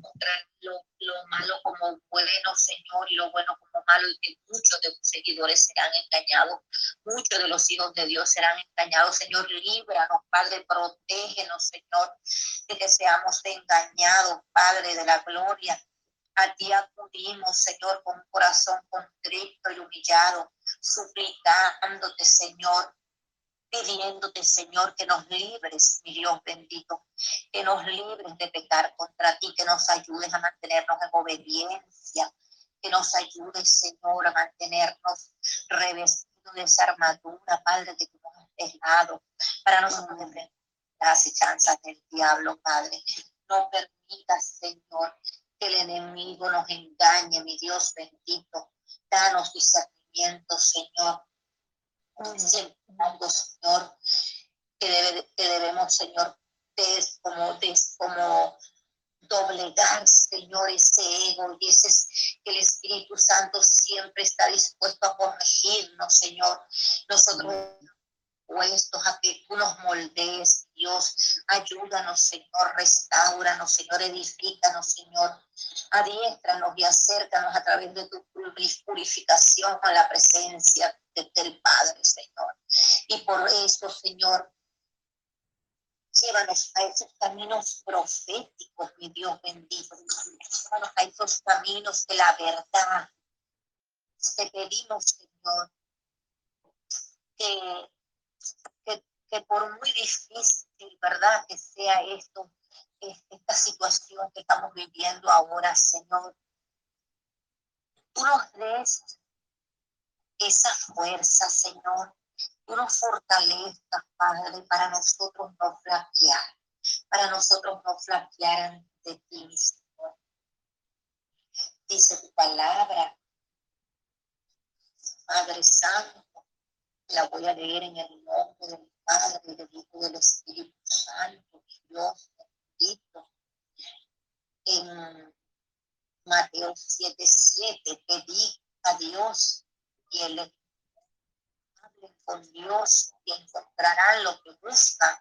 mostrar lo, lo, malo como bueno, Señor, y lo bueno como malo, y que muchos de tus seguidores serán engañados, muchos de los hijos de Dios serán engañados. Señor, líbranos, Padre, protégenos, Señor, de que seamos engañados, Padre de la gloria. A ti acudimos, Señor, con un corazón contrito y humillado, suplicándote, Señor, pidiéndote, Señor, que nos libres, mi Dios bendito, que nos libres de pecar contra ti, que nos ayudes a mantenernos en obediencia, que nos ayudes, Señor, a mantenernos revestidos de esa armadura, Padre, que tú nos has dejado para nosotros defender las acechanzas del diablo, Padre. No permitas, Señor, que el enemigo nos engañe, mi Dios bendito. Danos discernimiento, Señor Señor, que, debemos, Señor, como, como doblegar, Señor, ese ego y ese que el Espíritu Santo siempre está dispuesto a corregirnos, Señor. Nosotros puestos a que tú nos moldees, Dios. Ayúdanos, Señor, restauranos, Señor, edifícanos, Señor. Adiéstranos y acércanos a través de tu purificación a la presencia del Padre, Señor. Y por eso, Señor, llévanos a esos caminos proféticos, mi Dios bendito. Llévanos a esos caminos de la verdad. Te pedimos, Señor, que, que, por muy difícil, ¿verdad? Que sea esto, esta situación que estamos viviendo ahora, Señor. Tú nos des esa fuerza, Señor. Tú nos fortalezcas, Padre, para nosotros no flaquear, para nosotros no flaquear ante ti, Señor. Dice tu palabra, Padre Santo, la voy a leer en el nombre del Padre, del Hijo y del Espíritu Santo, Dios. En Mateo 7:7, pedí a Dios y el hablen con Dios y encontrarán lo que buscan.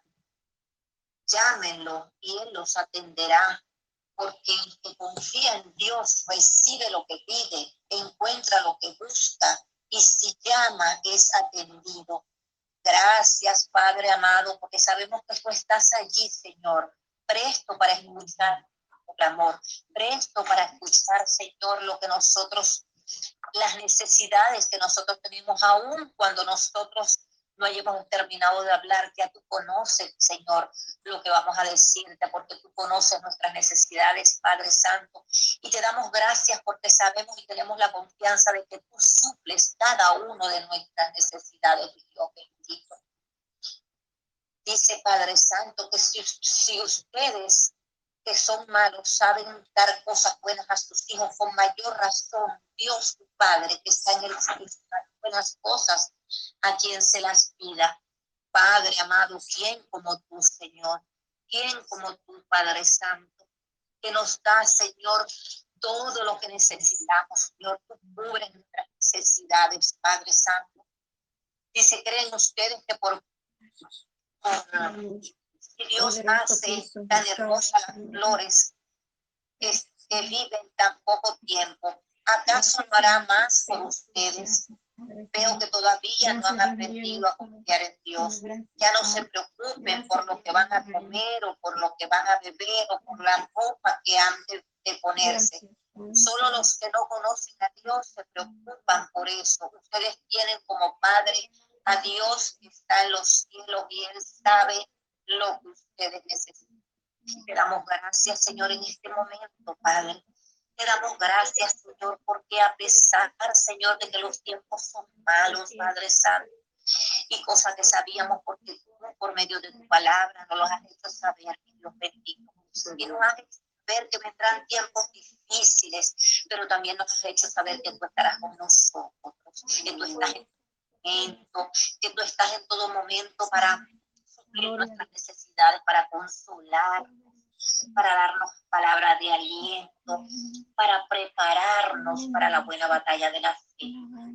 Llámenlo y Él los atenderá, porque el que confía en Dios recibe lo que pide, encuentra lo que busca y si llama es atendido. Gracias, Padre amado, porque sabemos que tú estás allí, Señor, presto para escuchar el amor, presto para escuchar, Señor, lo que nosotros las necesidades que nosotros tenemos aún cuando nosotros no hayamos terminado de hablar, ya tú conoces, Señor, lo que vamos a decirte, porque tú conoces nuestras necesidades, Padre Santo. Y te damos gracias porque sabemos y tenemos la confianza de que tú suples cada uno de nuestras necesidades, Dios bendito. Dice Padre Santo que si, ustedes que son malos saben dar cosas buenas a sus hijos, con mayor razón Dios tu Padre que está en el cielo, buenas cosas a quien se las pida. Padre amado, ¿quién como tú, Señor? ¿Quién como tú, Padre Santo? Que nos da, Señor, todo lo que necesitamos, Señor. Tú cubres nuestras necesidades, Padre Santo. Dice, ¿creen ustedes que por, por Dios hace tan hermosas las flores que, que viven tan poco tiempo. ¿Acaso no hará más por ustedes? Veo que todavía no han aprendido a confiar en Dios. Ya no se preocupen por lo que van a comer o por lo que van a beber o por la ropa que han de, ponerse. Solo los que no conocen a Dios se preocupan por eso. Ustedes tienen como Padre a Dios que está en los cielos y Él sabe lo que ustedes necesitan. Te damos gracias, Señor, en este momento, Padre. Te damos gracias, Señor, porque a pesar, Señor, de que los tiempos son malos, Padre Santo, y cosas que sabíamos porque tú, por medio de tu palabra, nos los has hecho saber, que Dios bendito. Y nos has hecho ver que vendrán tiempos difíciles, pero también nos has hecho saber que tú estarás con nosotros, que tú estás en todo momento, que tú estás en todo momento para nuestras necesidades, para consolar, para darnos palabras de aliento, para prepararnos para la buena batalla de la fe,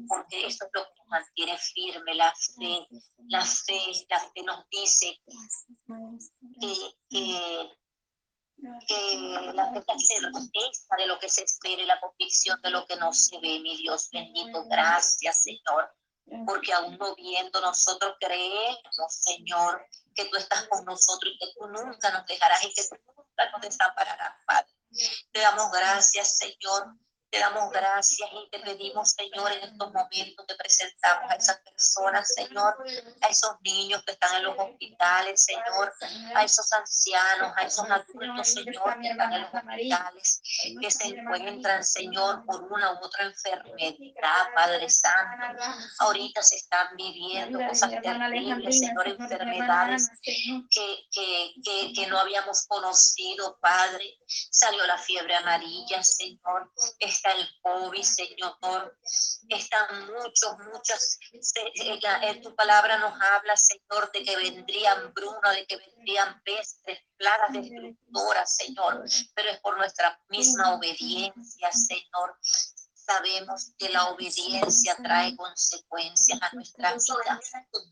porque eso es lo que nos mantiene firme, la fe, la fe, la fe nos dice que, que la, la certeza de lo que se espera y la convicción de lo que no se ve, mi Dios bendito. Gracias, Señor porque aún no viendo nosotros creemos, Señor, que tú estás con nosotros y que tú nunca nos dejarás y que tú nunca nos desampararás, Padre. Te damos gracias, Señor, te damos gracias y te pedimos, Señor, en estos momentos te presentamos a esas personas, Señor, a esos niños que están en los hospitales, Señor, a esos ancianos, a esos adultos, Señor, que están en los hospitales, que se encuentran, Señor, por una u otra enfermedad, Padre Santo. Ahorita se están viviendo cosas terribles, Señor, enfermedades que, que, que, no habíamos conocido, Padre. Salió la fiebre amarilla, Señor el COVID, Señor. Están muchos, muchos. En tu palabra nos habla, Señor, de que vendrían bruna, de que vendrían pestes, plagas destructoras, Señor. Pero es por nuestra misma obediencia, Señor sabemos que la obediencia trae consecuencias a nuestra vida.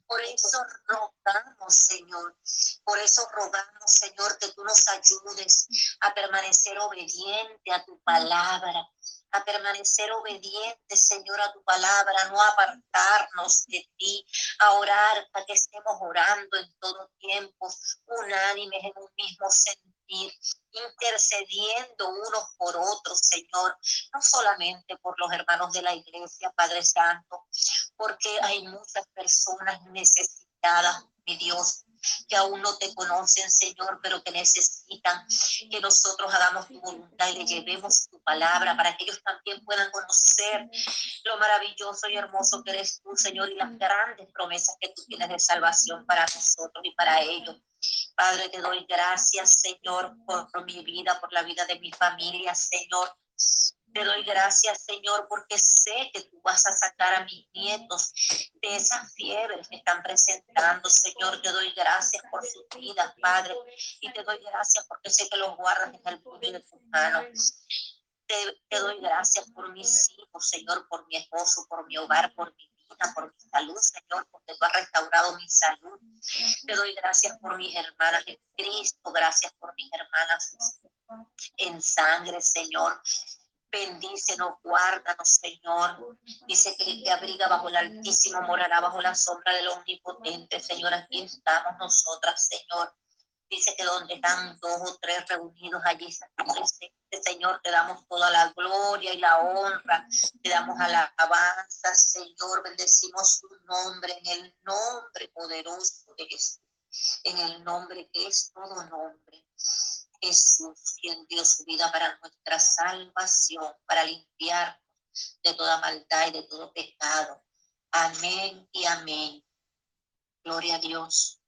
Por eso rogamos, Señor, por eso rogamos, Señor, que tú nos ayudes a permanecer obediente a tu palabra, a permanecer obedientes, Señor, a tu palabra, no apartarnos de ti, a orar, a que estemos orando en todo tiempo, unánimes en un mismo sentir, intercediendo unos por otros, Señor, no solamente por los hermanos de la iglesia, Padre Santo, porque hay muchas personas necesitadas, mi Dios, que aún no te conocen, Señor, pero que necesitan que nosotros hagamos tu voluntad y le llevemos tu palabra para que ellos también puedan conocer lo maravilloso y hermoso que eres tú, Señor, y las grandes promesas que tú tienes de salvación para nosotros y para ellos. Padre, te doy gracias, Señor, por, por mi vida, por la vida de mi familia, Señor. Te doy gracias, Señor, porque sé que tú vas a sacar a mis nietos de esas fiebres que están presentando, Señor. Te doy gracias por sus vidas, Padre. Y te doy gracias porque sé que los guardas en el puño de tus manos. Te, te doy gracias por mis hijos, Señor, por mi esposo, por mi hogar, por mi vida, por mi salud, Señor, porque tú has restaurado mi salud. Te doy gracias por mis hermanas en Cristo, gracias por mis hermanas en sangre, Señor. Bendícenos, guárdanos, Señor. Dice que el abriga bajo el Altísimo morará bajo la sombra del Omnipotente. Señor, aquí estamos nosotras, Señor. Dice que donde están dos o tres reunidos allí Señor, te damos toda la gloria y la honra, te damos alabanza, Señor, bendecimos tu nombre en el nombre poderoso de Jesús, en el nombre que es todo nombre. Jesús, quien dio su vida para nuestra salvación, para limpiar de toda maldad y de todo pecado. Amén y amén. Gloria a Dios.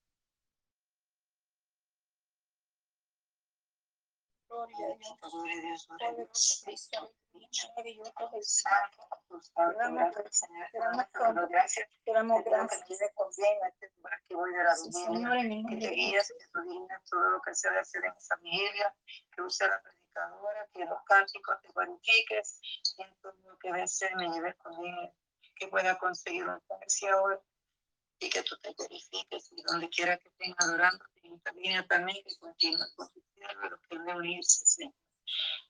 Gloria a Dios. Gloria a Dios. Gloria a Dios. Gracias. Te damos gracias. Que voy a la Señor, que te guías, que tú digas todo lo que se debe hacer en familia, que use la predicadora, que los cánticos te glorifiques, en todo lo que a ser me lleves con él, que pueda conseguir un hoy y que tú te glorifiques y donde quiera que tenga adorando en esta línea también que continúe con tu siervo, lo que le unirse, Señor.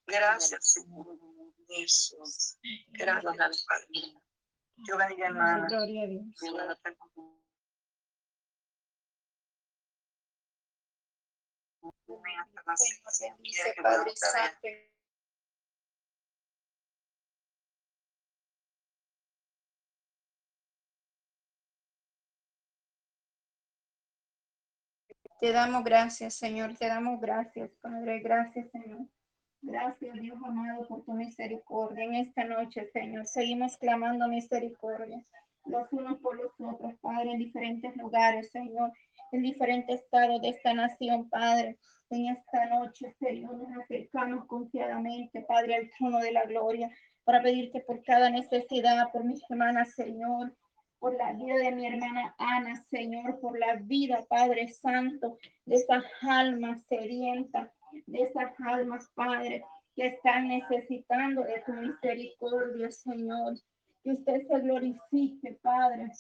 Gracias, Señor. Jesús. Gracias, Padre. Yo bendiga, hermana. Gloria a Dios. Padre Santo. Te damos gracias, Señor. Te damos gracias, Padre. Gracias, Señor. Gracias, Dios amado, por tu misericordia. En esta noche, Señor, seguimos clamando misericordia los unos por los otros, Padre, en diferentes lugares, Señor, en diferentes estados de esta nación, Padre. En esta noche, Señor, nos acercamos confiadamente, Padre, al trono de la gloria, para pedirte por cada necesidad, por mis hermanas, Señor, por la vida de mi hermana Ana, Señor, por la vida, Padre Santo, de esas almas sedientas, de esas almas, Padre, que están necesitando de tu misericordia, Señor. Que usted se glorifique, Padre.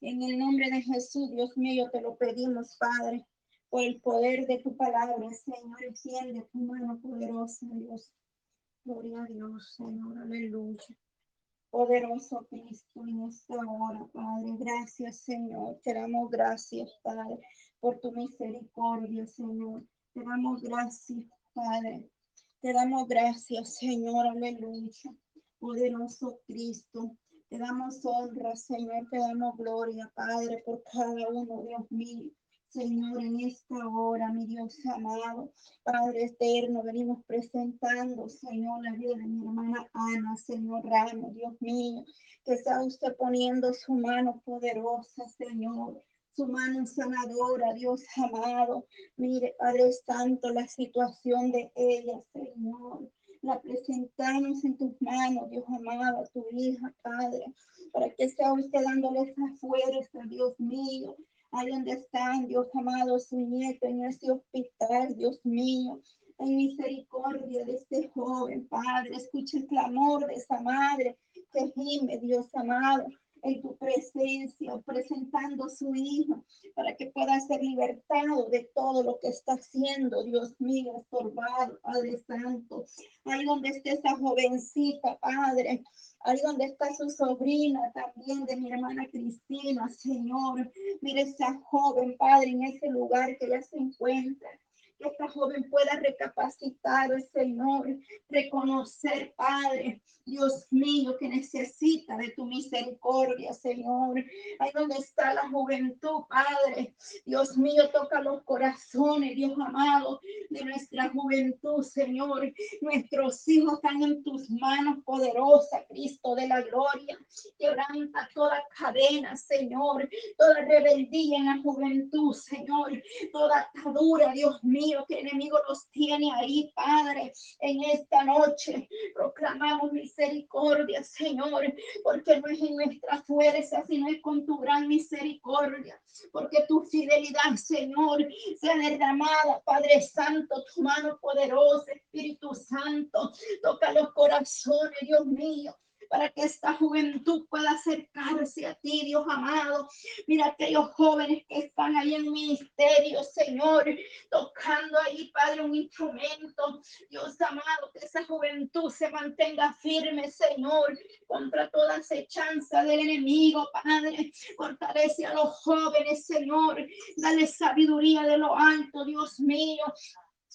En el nombre de Jesús, Dios mío, te lo pedimos, Padre. por el poder de tu palabra, Señor, extiende tu mano poderosa, Dios. Gloria a Dios, Señor, aleluya. Poderoso Cristo, en esta hora, Padre, gracias, Señor. Te damos gracias, Padre, por tu misericordia, Señor. Te damos gracias, Padre. Te damos gracias, Señor, aleluya. Poderoso Cristo. Te damos honra, Señor, te damos gloria, Padre, por cada uno, Dios mío. Señor, en esta hora, mi Dios amado, Padre eterno, venimos presentando, Señor, la vida de mi hermana Ana, Señor Ramos, Dios mío, que está usted poniendo su mano poderosa, Señor, su mano sanadora, Dios amado. Mire, Padre Santo, la situación de ella, Señor. La presentamos en tus manos, Dios amado, tu hija, Padre, para que sea usted dándole esa fuerza, Dios mío, Ahí donde están, Dios amado, su nieto en ese hospital, Dios mío. En misericordia de este joven, Padre. Escucha el clamor de esa madre que gime, Dios amado en tu presencia, presentando su hijo para que pueda ser libertado de todo lo que está haciendo, Dios mío, estorbado, Padre Santo. Ahí donde esté esa jovencita, Padre, ahí donde está su sobrina también de mi hermana Cristina, Señor. Mire esa joven, Padre, en ese lugar que ella se encuentra que esta joven pueda recapacitar, Señor, reconocer, Padre, Dios mío, que necesita de tu misericordia, Señor. Ahí donde está la juventud, Padre. Dios mío, toca los corazones, Dios amado, de nuestra juventud, Señor. Nuestros hijos están en tus manos poderosa, Cristo de la gloria. Quebranta toda cadena, Señor. Toda rebeldía en la juventud, Señor. Toda atadura, Dios mío que el enemigo los tiene ahí, Padre, en esta noche. Proclamamos misericordia, Señor, porque no es en nuestra fuerza, sino es con tu gran misericordia, porque tu fidelidad, Señor, sea derramada, Padre Santo, tu mano poderosa, Espíritu Santo, toca los corazones, Dios mío para que esta juventud pueda acercarse a ti, Dios amado. Mira aquellos jóvenes que están ahí en ministerio, Señor, tocando ahí, Padre, un instrumento. Dios amado, que esa juventud se mantenga firme, Señor, contra toda acechanza del enemigo, Padre. Fortalece a los jóvenes, Señor. Dale sabiduría de lo alto, Dios mío.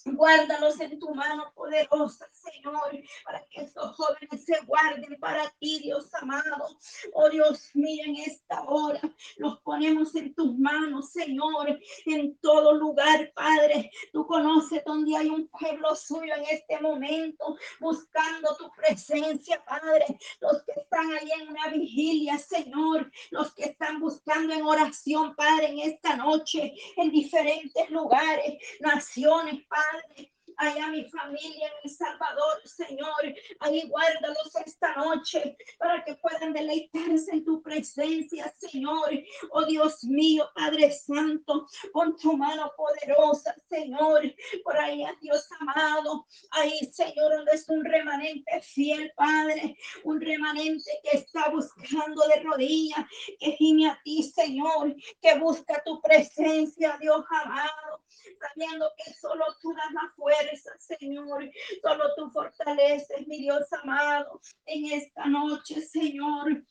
Guárdalos en tu mano poderosa, Señor, para que estos jóvenes se guarden para ti, Dios amado. Oh Dios mío, en esta hora los ponemos en tus manos, Señor, en todo lugar, Padre. Tú conoces donde hay un pueblo suyo en este momento, buscando tu presencia, Padre. Los que están ahí en una vigilia, Señor, los que están buscando en oración, Padre, en esta noche, en diferentes lugares, naciones, Padre allá mi familia en El Salvador, Señor. Ahí guárdalos esta noche para que puedan deleitarse en tu presencia, Señor. Oh Dios mío, Padre Santo, con tu mano poderosa, Señor. Por ahí, Dios amado. Ahí, Señor, donde es un remanente fiel, Padre. Un remanente que está buscando de rodillas, que gime a ti, Señor. Que busca tu presencia, Dios amado sabiendo que solo tú das la fuerza, Señor. Solo tú fortaleces, mi Dios amado, en esta noche, Señor.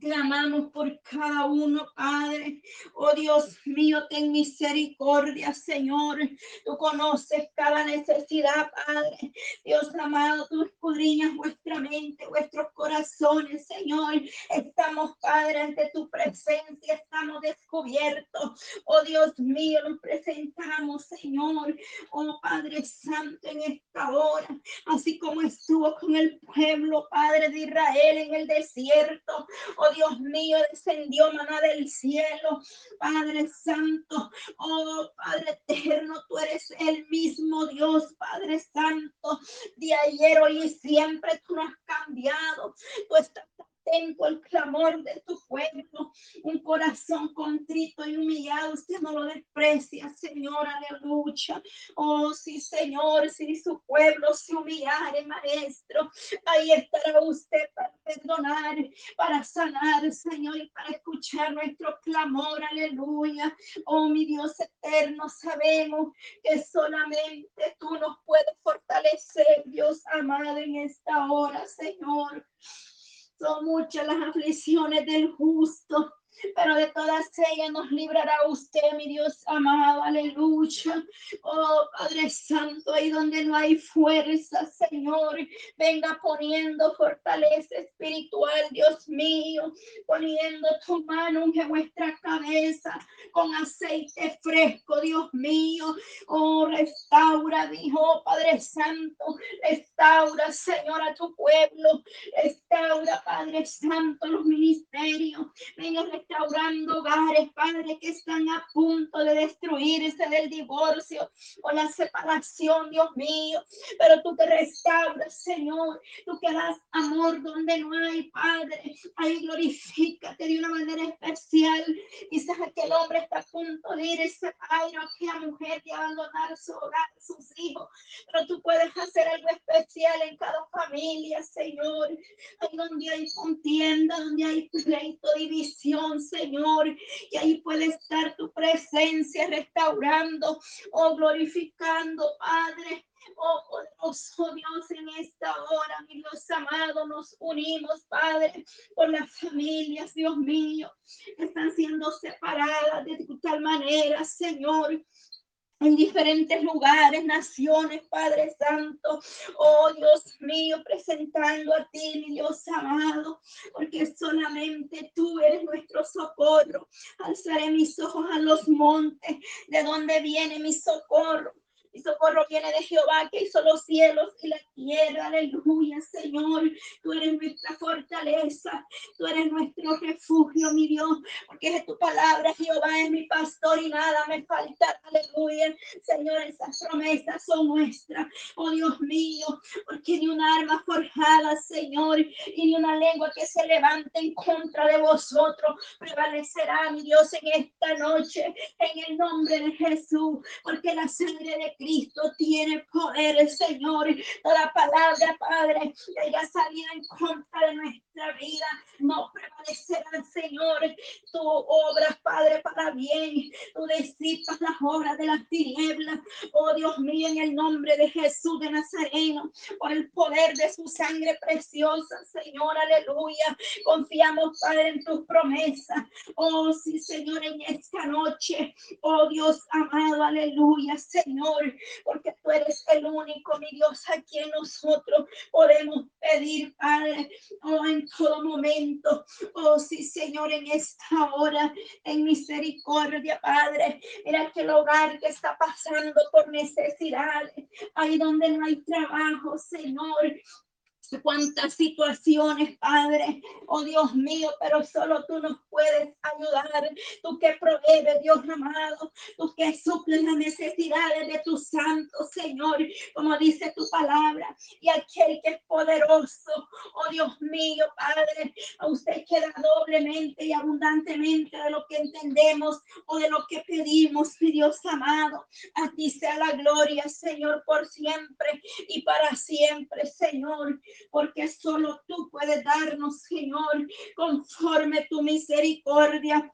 Clamamos por cada uno, Padre. Oh Dios mío, ten misericordia, Señor. Tú conoces cada necesidad, Padre. Dios amado, tú escudriñas vuestra mente, vuestros corazones, Señor. Estamos, Padre, ante tu presencia, estamos descubiertos. Oh Dios mío, nos presentamos, Señor. Oh Padre Santo, en esta hora, así como estuvo con el pueblo, Padre de Israel en el desierto. Oh Dios mío, descendió maná del cielo. Padre Santo, oh Padre eterno, tú eres el mismo Dios, Padre Santo, de ayer, hoy y siempre tú no has cambiado. Tú estás atento al clamor de tu pueblo. Un corazón contrito y humillado, usted no lo desprecia, Señor, aleluya. Oh, sí, Señor, si su pueblo se humillare, Maestro, ahí estará usted para perdonar, para sanar, Señor, y para escuchar nuestro clamor, aleluya. Oh, mi Dios eterno, sabemos que solamente tú nos puedes fortalecer, Dios amado, en esta hora, Señor. Son muchas las aflicciones del justo, pero de todas ellas nos librará usted, mi Dios amado, aleluya. Oh Padre Santo, ahí donde no hay fuerza, Señor, venga poniendo fortaleza espiritual, Dios mío, poniendo tu mano en nuestra cabeza con aceite fresco, Dios mío. Oh, restaura, dijo Padre Santo, restaura, Señor, a tu pueblo, restaura, Padre Santo, los ministerios, venga restaurando hogares, Padre, que están a punto de destruirse del divorcio o la separación, Dios mío. Pero tú te restauras, Señor. Tú que das amor donde no hay, Padre. Ahí glorifícate de una manera especial. Quizás aquel hombre está a punto de irse, Padre, aquella mujer de abandonar su hogar, sus hijos. Pero tú puedes hacer algo especial en cada familia, Señor. Ahí donde hay contienda, donde hay pleito, división, Señor. Y ahí puede estar tu presencia restaurando o oh, glorificando, Padre. Oh Dios, en esta hora, mi Dios amado, nos unimos, Padre, por las familias, Dios mío, están siendo separadas de tal manera, Señor en diferentes lugares, naciones, Padre Santo. Oh Dios mío, presentando a ti, mi Dios amado, porque solamente tú eres nuestro socorro. Alzaré mis ojos a los montes, de donde viene mi socorro. Mi socorro viene de Jehová que hizo los cielos y la tierra. Aleluya, Señor. Tú eres nuestra fortaleza. Tú eres nuestro refugio, mi Dios. Porque es tu palabra. Jehová es mi pastor y nada me falta. Aleluya. Señor, esas promesas son nuestras. Oh Dios mío. Porque ni una arma forjada, Señor, y ni una lengua que se levante en contra de vosotros prevalecerá, mi Dios, en esta noche. En el nombre de Jesús. Porque la sangre de Cristo Cristo tiene poder, Señor. Toda palabra, Padre, que haya salido en contra de nuestra vida, no prevalecerá, Señor. Tu obra, Padre, para bien. Tú disipas las obras de las tinieblas. Oh Dios mío, en el nombre de Jesús de Nazareno, por el poder de su sangre preciosa, Señor, aleluya. Confiamos, Padre, en tus promesas. Oh, sí, Señor, en esta noche. Oh Dios amado, aleluya, Señor porque tú eres el único, mi Dios, a quien nosotros podemos pedir, Padre, oh, en todo momento. Oh, sí, Señor, en esta hora, en misericordia, Padre. Mira que el hogar que está pasando por necesidades, ahí donde no hay trabajo, Señor, cuántas situaciones, Padre, oh Dios mío, pero solo tú nos puedes ayudar. Tú que provees, Dios amado, tú que suples las necesidades de tu santo, Señor, como dice tu palabra, y aquel que es poderoso, oh Dios mío, Padre, a usted queda doblemente y abundantemente de lo que entendemos o de lo que pedimos, mi Dios amado. A ti sea la gloria, Señor, por siempre y para siempre, Señor porque solo tú puedes darnos, Señor, conforme tu misericordia.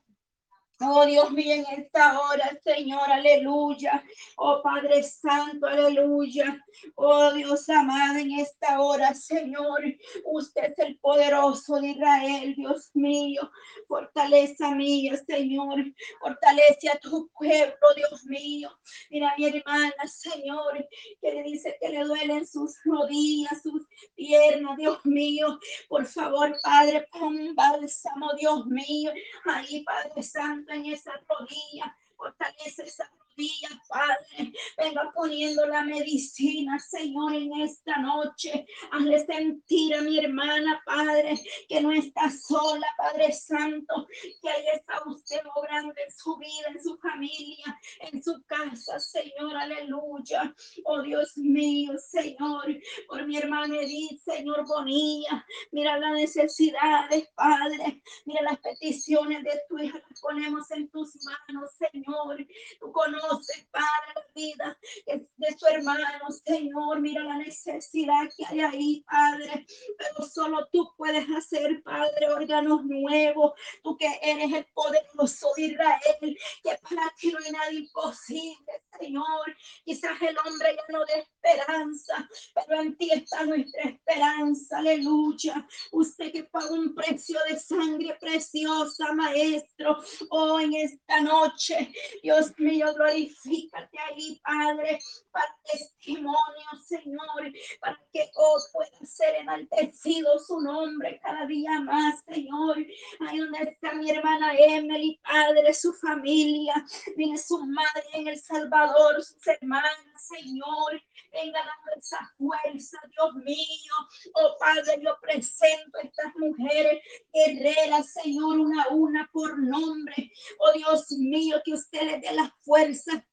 Oh Dios mío, en esta hora, Señor, aleluya. Oh Padre Santo, aleluya. Oh Dios amado, en esta hora, Señor, usted es el poderoso de Israel, Dios mío. Fortaleza mía, Señor. Fortalece a tu pueblo, Dios mío. Mira mi hermana, Señor, que le dice que le duelen sus rodillas, sus piernas, Dios mío. Por favor, Padre, pon bálsamo, Dios mío. Ahí, Padre Santo en esa rodilla, fortalece esa rodilla, Padre. venga poniendo la medicina, Señor, en esta noche. Hazle sentir a mi hermana, Padre, que no está sola, Padre Santo, que ahí está usted obrando en su vida, en su familia, en su casa, Señor, aleluya. Oh Dios mío, Señor, por mi hermana Edith, Señor Bonilla, mira las necesidades, Padre, mira las peticiones de tu hija, las ponemos en tus manos, Señor. Padre, la vida de su hermano, Señor, mira la necesidad que hay ahí, Padre, pero solo tú puedes hacer, Padre, órganos nuevos, tú que eres el poderoso de Israel, que para ti no hay nada imposible, Señor. Quizás el hombre ya no de esperanza, pero en ti está nuestra esperanza, aleluya. Usted que pagó un precio de sangre preciosa, Maestro, oh, en esta noche, Dios mío, glorifícate ahí, Padre, para testimonio, Señor, para que oh, pueda ser enaltecido su nombre cada día más, Señor. Ahí donde está mi hermana Emily, Padre, su familia, viene su madre en El Salvador, sus hermanas, Señor. Venga dando esa fuerza, Dios mío. Oh Padre, yo presento a estas mujeres guerreras, Señor, una a una por nombre. Oh Dios mío, que usted les dé las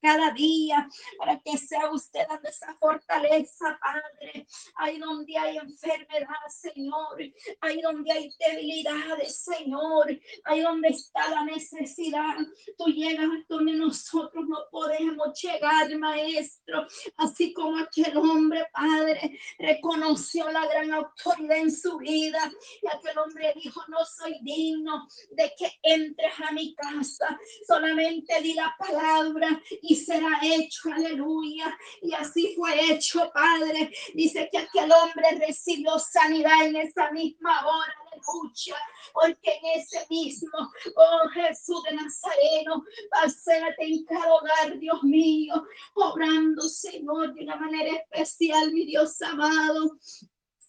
cada día para que sea usted dando esa fortaleza, Padre. Ahí donde hay enfermedad, Señor. Ahí donde hay debilidades, Señor. Ahí donde está la necesidad. Tú llegas donde nosotros no podemos llegar, Maestro. Así como aquel hombre, Padre, reconoció la gran autoridad en su vida. Y aquel hombre dijo, no soy digno de que entres a mi casa. Solamente di la palabra y será hecho. Aleluya. Y así fue hecho, Padre. Dice que aquel hombre recibió sanidad en esa misma hora. Aleluya. Porque en ese mismo, oh Jesús de Nazareno, pásate en cada hogar, Dios mío, obrando, Señor, de una manera especial, mi Dios amado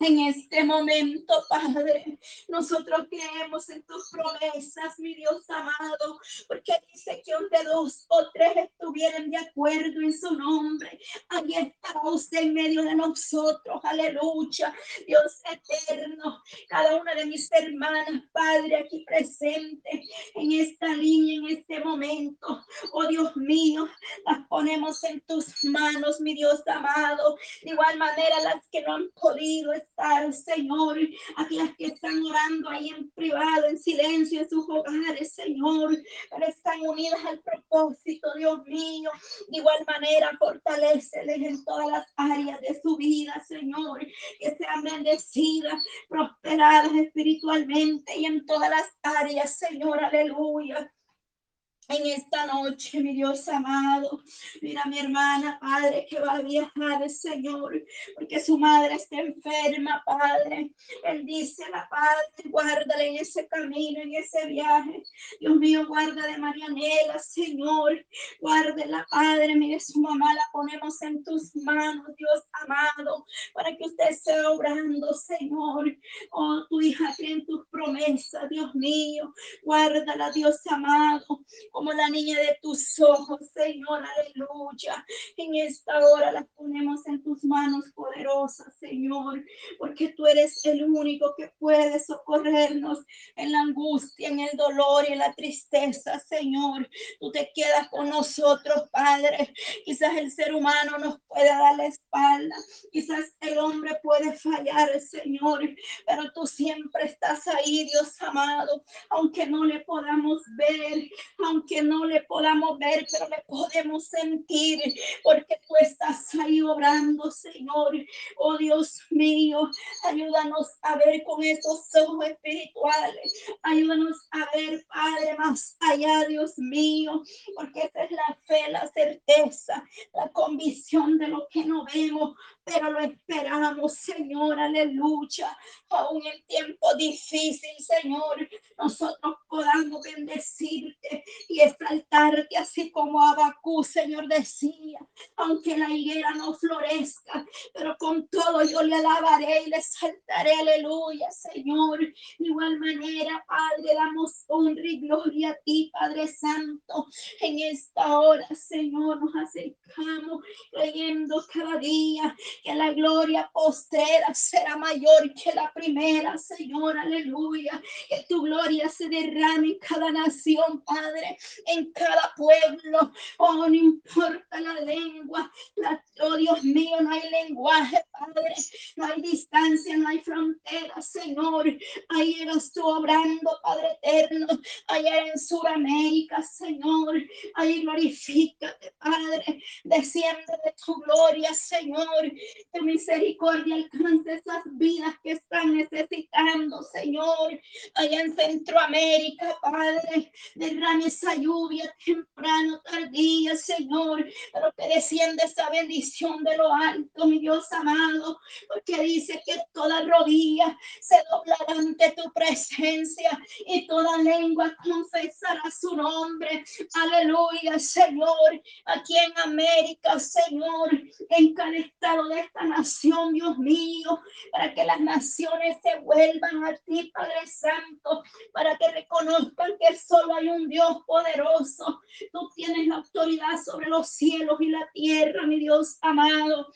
en este momento, Padre. Nosotros creemos en tus promesas, mi Dios amado, porque dice que donde dos o tres estuvieran de acuerdo en su nombre, ahí está usted en medio de nosotros. Aleluya, Dios eterno. Cada una de mis hermanas, Padre, aquí presente en esta línea, en este momento. Oh Dios mío, las ponemos en tus manos, mi Dios amado. De igual manera, las que no han podido Señor, aquellas que están orando ahí en privado, en silencio, en sus hogares, Señor, pero están unidas al propósito, Dios mío. De igual manera, fortaleceles en todas las áreas de su vida, Señor, que sean bendecidas, prosperadas espiritualmente y en todas las áreas, Señor, aleluya en esta noche, mi Dios amado. Mira mi hermana, Padre, que va a viajar, Señor, porque su madre está enferma, Padre. Él dice la Padre, guárdale en ese camino, en ese viaje. Dios mío, guarda de Marianela, Señor. Guárdela, Padre. Mire su mamá, la ponemos en tus manos, Dios amado, para que usted esté obrando, Señor. Oh, tu hija tiene tus promesas, Dios mío. Guárdala, Dios amado como la niña de tus ojos, Señor, aleluya. En esta hora la ponemos en tus manos poderosas, Señor, porque tú eres el único que puede socorrernos en la angustia, en el dolor y en la tristeza, Señor. Tú te quedas con nosotros, Padre. Quizás el ser humano nos puede dar la espalda, quizás el hombre puede fallar, Señor, pero tú siempre estás ahí, Dios amado, aunque no le podamos ver, aunque que no le podamos ver, pero le podemos sentir, porque tú estás ahí obrando, Señor. Oh Dios mío, ayúdanos a ver con esos ojos espirituales. Ayúdanos a ver, Padre, más allá, Dios mío, porque esa es la fe, la certeza, la convicción de lo que no vemos, pero lo esperamos, Señor, aleluya. Aún en tiempo difícil, Señor, nosotros podamos bendecirte y exaltarte, así como Abacú, Señor, decía, aunque la higuera no florezca, pero con todo yo le alabaré y le exaltaré, aleluya, Señor. De igual manera, Padre, damos honra y gloria a ti, Padre Santo, en esta hora, Señor, nos acercamos creyendo cada día que la gloria postrera será mayor que la primera, Señor, aleluya, que tu gloria se derrame en cada nación, Padre, en cada pueblo, oh, no importa la lengua, la, oh Dios mío, no hay lenguaje, Padre, no hay distancia, no hay frontera, Señor, ahí llegas tú obrando, Padre eterno, allá en Sudamérica, Señor, ahí glorifícate, Padre, desciende de tu gloria, Señor, tu misericordia alcance esas vidas que están necesitando, Señor, allá en Centroamérica, Padre, derrame esa lluvia temprano, tardía, Señor, pero que desciende esa bendición de lo alto, mi Dios amado, porque dice que toda rodilla se doblará ante tu presencia y toda lengua confesará su nombre. Aleluya, Señor, aquí en América, Señor, en cada estado de esta nación, Dios mío, para que las naciones se vuelvan a ti, Padre Santo, para que reconozcan que solo hay un Dios poderoso. Tú tienes la autoridad sobre los cielos y la tierra, mi Dios amado.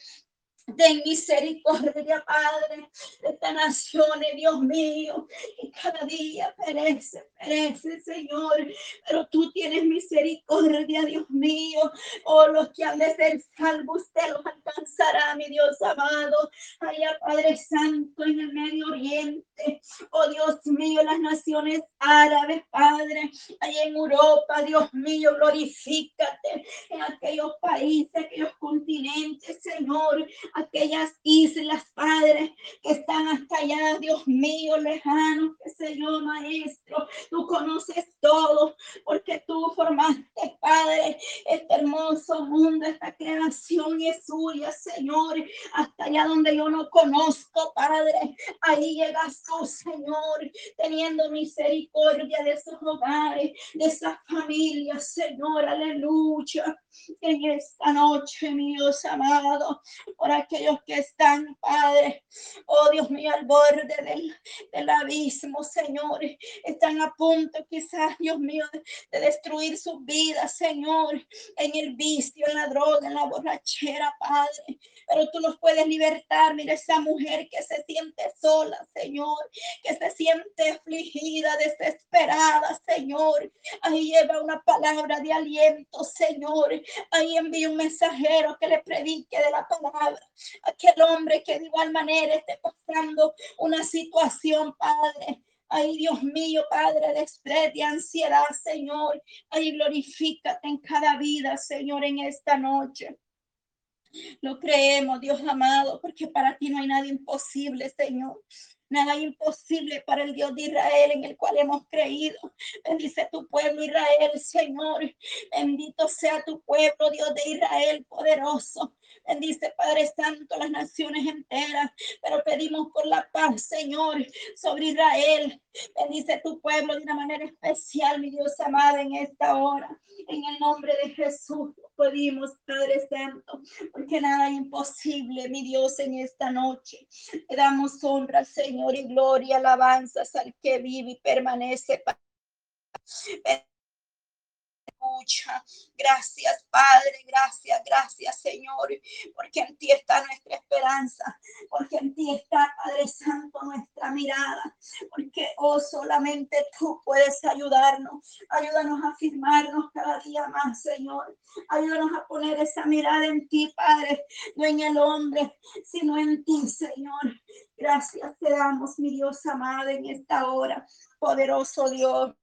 Ten misericordia, Padre, de esta nación, Dios mío, que cada día perece, perece, Señor, pero tú tienes misericordia, Dios mío, oh, los que han de ser salvos, usted los alcanzará, mi Dios amado, allá, Padre Santo, en el Medio Oriente, oh, Dios mío, las naciones árabes, Padre, allá en Europa, Dios mío, glorifícate. En aquellos países, aquellos continentes, Señor, aquellas islas, Padre, que están hasta allá, Dios mío, lejano, que sé yo, Maestro, tú conoces todo, porque tú formaste, Padre, este hermoso mundo, esta creación es suya, Señor, hasta allá donde yo no conozco, Padre, ahí llegas tú, Señor, teniendo misericordia de esos hogares, de esas familias, Señor, aleluya. En esta noche, mi Dios amado, por aquellos que están, Padre, oh Dios mío, al borde del, del abismo, Señor, están a punto quizás, Dios mío, de, de destruir sus vidas, Señor, en el vicio, en la droga, en la borrachera, Padre, pero tú los puedes libertar, mira esa mujer que se siente sola, Señor, que se siente afligida, desesperada, Señor, ahí lleva una palabra de aliento, Señor, Ahí envío un mensajero que le predique de la palabra. Aquel hombre que de igual manera esté pasando una situación, Padre. Ay, Dios mío, Padre, de estrés, ansiedad, Señor. Ay, glorifícate en cada vida, Señor, en esta noche. Lo creemos, Dios amado, porque para ti no hay nada imposible, Señor. Nada imposible para el Dios de Israel en el cual hemos creído. Bendice tu pueblo Israel, Señor. Bendito sea tu pueblo, Dios de Israel, poderoso. Bendice, Padre Santo, las naciones enteras, pero pedimos por la paz, Señor, sobre Israel. Bendice tu pueblo de una manera especial, mi Dios amado, en esta hora. En el nombre de Jesús pedimos, Padre Santo, porque nada imposible, mi Dios, en esta noche. Le damos honra, Señor, y gloria, alabanzas al que vive y permanece. Gracias, Padre, gracias, gracias, Señor, porque en ti está nuestra esperanza, porque en ti está, Padre Santo, nuestra mirada, porque, oh, solamente tú puedes ayudarnos. Ayúdanos a firmarnos cada día más, Señor. Ayúdanos a poner esa mirada en ti, Padre, no en el hombre, sino en ti, Señor. Gracias te damos, mi Dios amado, en esta hora. Poderoso Dios.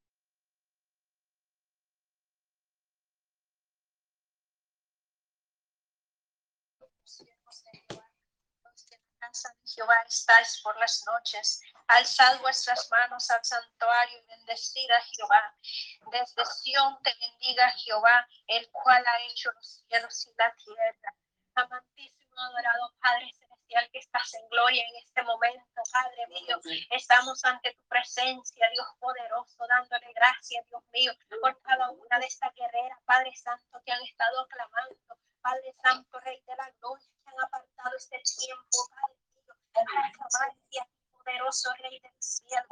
Jehová estáis por las noches. Alzad vuestras manos al santuario y bendecid a Jehová. Desde Sión te bendiga Jehová, el cual ha hecho los cielos y la tierra. Amantísimo adorado Padre que estás en gloria en este momento, Padre mío. Estamos ante tu presencia, Dios poderoso, dándole gracias, Dios mío, por cada una de estas guerreras, Padre Santo, que han estado clamando, Padre Santo, Rey de la Gloria, que han apartado este tiempo, Padre mío, para clamar poderoso Rey del cielo,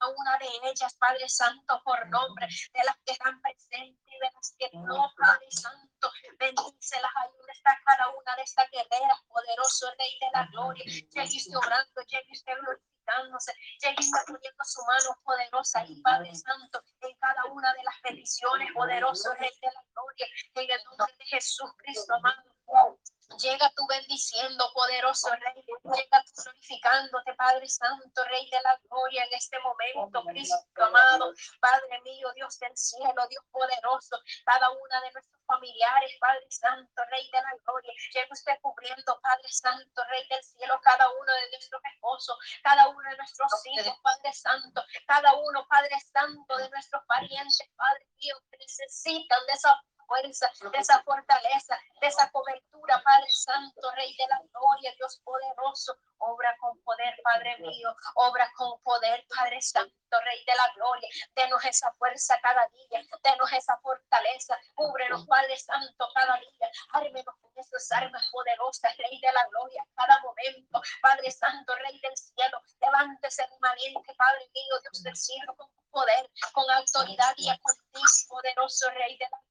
a una de ellas, Padre Santo, por nombre, de las que están presentes y de las que no, Padre Santo, bendícelas, ayuda está cada una de estas guerreras, poderoso Rey de la gloria, llegue usted orando, llegue usted glorificándose, llegue usted poniendo su mano poderosa y Padre Santo, en cada una de las peticiones, poderoso Rey de la gloria, en el nombre de Jesús Cristo, amado. Llega tú bendiciendo, poderoso Rey. Llega tú glorificándote, Padre Santo, Rey de la gloria, en este momento, Cristo amado. Padre mío, Dios del cielo, Dios poderoso. Cada una de nuestros familiares, Padre Santo, Rey de la gloria. Llega usted cubriendo, Padre Santo, Rey del cielo, cada uno de nuestros esposos, cada uno de nuestros hijos, Padre Santo. Cada uno, Padre Santo, de nuestros parientes, Padre mío, que necesitan de esa fuerza, de esa fortaleza, de esa cobertura, Padre Santo, Rey de la gloria, Dios poderoso, obra con poder, Padre mío, obra con poder, Padre Santo, Rey de la gloria, denos esa fuerza cada día, denos esa fortaleza, cúbrenos, Padre Santo, cada día, ármenos con esas armas poderosas, Rey de la gloria, cada momento, Padre Santo, Rey del cielo, levántese remanente, Padre mío, Dios del cielo, con poder, con autoridad y poderoso Rey de la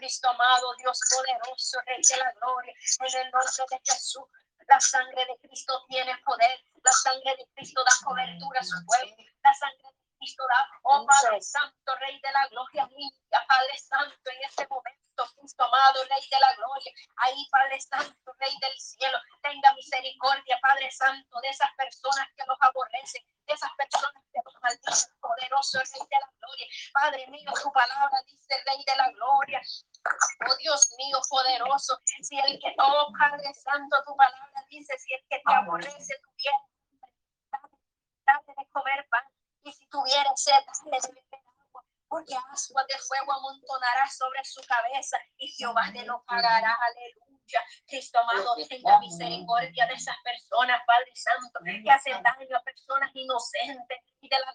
Cristo amado, Dios poderoso, Rey de la gloria, en el nombre de Jesús. La sangre de Cristo tiene poder, la sangre de Cristo da cobertura a su pueblo, la sangre de Cristo da, oh Padre Santo, Rey de la gloria, limpia, Padre Santo, en este momento, Cristo amado, Rey de la gloria, ahí Padre Santo, Rey del cielo, tenga misericordia, Padre Santo, de esas personas que nos aborrecen, de esas personas que nos maldicen, poderoso Rey de la gloria, Padre mío, tu palabra dice, Rey de la gloria, oh Dios mío, poderoso, si el que, oh Padre Santo, tu palabra dice, si el que te aborrece tuviera, date de comer pan, y si tuviera sed, dale de beber agua, porque ascuas de fuego amontonará sobre su cabeza, y Jehová te lo pagará, aleluya. Cristo amado, tenga misericordia de esas personas, Padre Santo, que hacen daño a personas inocentes y de la